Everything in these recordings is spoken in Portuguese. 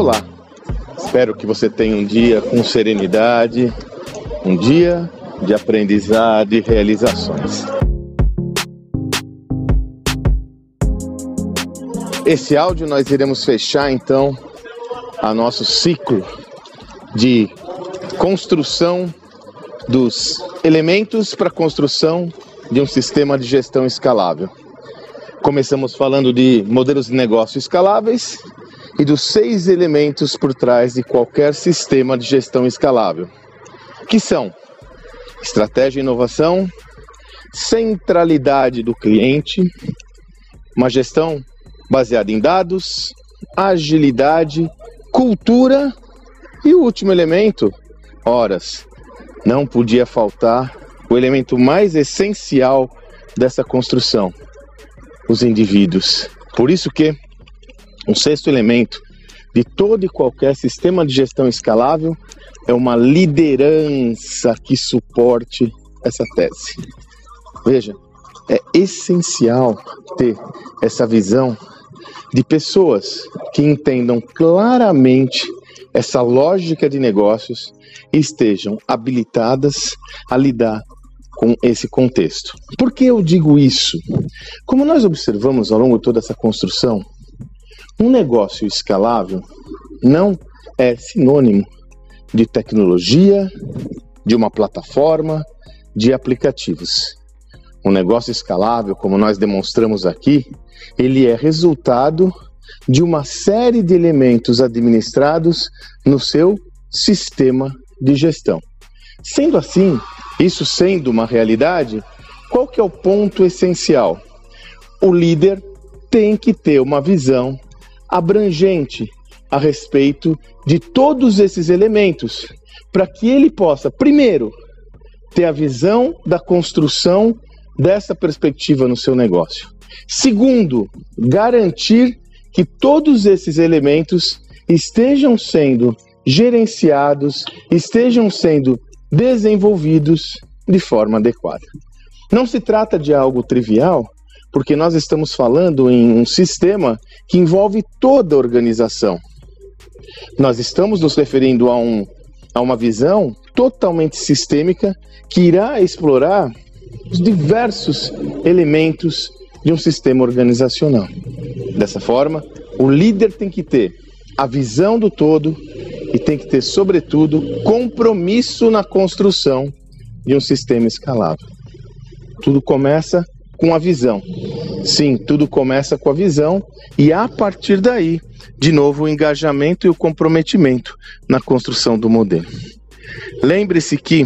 Olá, espero que você tenha um dia com serenidade, um dia de aprendizado e realizações. Esse áudio nós iremos fechar então a nosso ciclo de construção dos elementos para construção de um sistema de gestão escalável. Começamos falando de modelos de negócio escaláveis e dos seis elementos por trás de qualquer sistema de gestão escalável, que são estratégia e inovação, centralidade do cliente, uma gestão baseada em dados, agilidade, cultura e o último elemento, horas. Não podia faltar o elemento mais essencial dessa construção, os indivíduos. Por isso que um sexto elemento de todo e qualquer sistema de gestão escalável é uma liderança que suporte essa tese. Veja, é essencial ter essa visão de pessoas que entendam claramente essa lógica de negócios e estejam habilitadas a lidar com esse contexto. Por que eu digo isso? Como nós observamos ao longo de toda essa construção, um negócio escalável não é sinônimo de tecnologia, de uma plataforma, de aplicativos. Um negócio escalável, como nós demonstramos aqui, ele é resultado de uma série de elementos administrados no seu sistema de gestão. Sendo assim, isso sendo uma realidade, qual que é o ponto essencial? O líder tem que ter uma visão abrangente a respeito de todos esses elementos, para que ele possa, primeiro, ter a visão da construção dessa perspectiva no seu negócio. Segundo, garantir que todos esses elementos estejam sendo gerenciados, estejam sendo desenvolvidos de forma adequada. Não se trata de algo trivial, porque nós estamos falando em um sistema que envolve toda a organização. Nós estamos nos referindo a, um, a uma visão totalmente sistêmica que irá explorar os diversos elementos de um sistema organizacional. Dessa forma, o líder tem que ter a visão do todo e tem que ter, sobretudo, compromisso na construção de um sistema escalável. Tudo começa com a visão. Sim, tudo começa com a visão e a partir daí, de novo, o engajamento e o comprometimento na construção do modelo. Lembre-se que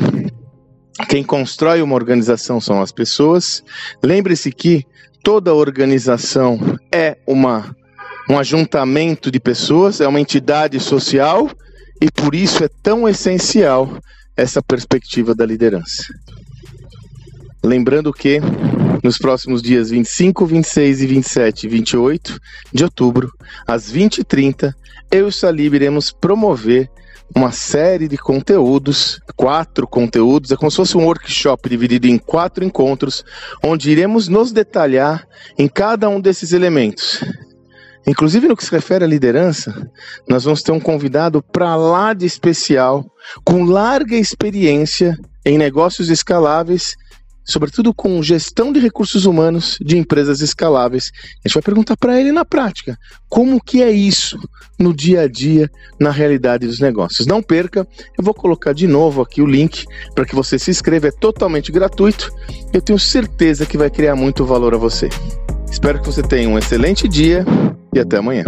quem constrói uma organização são as pessoas. Lembre-se que toda organização é uma um ajuntamento de pessoas, é uma entidade social e por isso é tão essencial essa perspectiva da liderança. Lembrando que nos próximos dias 25, 26 e 27 e 28 de outubro, às 20h30, eu e o Salib iremos promover uma série de conteúdos, quatro conteúdos, é como se fosse um workshop dividido em quatro encontros, onde iremos nos detalhar em cada um desses elementos. Inclusive no que se refere à liderança, nós vamos ter um convidado para lá de especial, com larga experiência em negócios escaláveis, sobretudo com gestão de recursos humanos de empresas escaláveis. A gente vai perguntar para ele na prática, como que é isso no dia a dia, na realidade dos negócios. Não perca, eu vou colocar de novo aqui o link para que você se inscreva, é totalmente gratuito. Eu tenho certeza que vai criar muito valor a você. Espero que você tenha um excelente dia e até amanhã.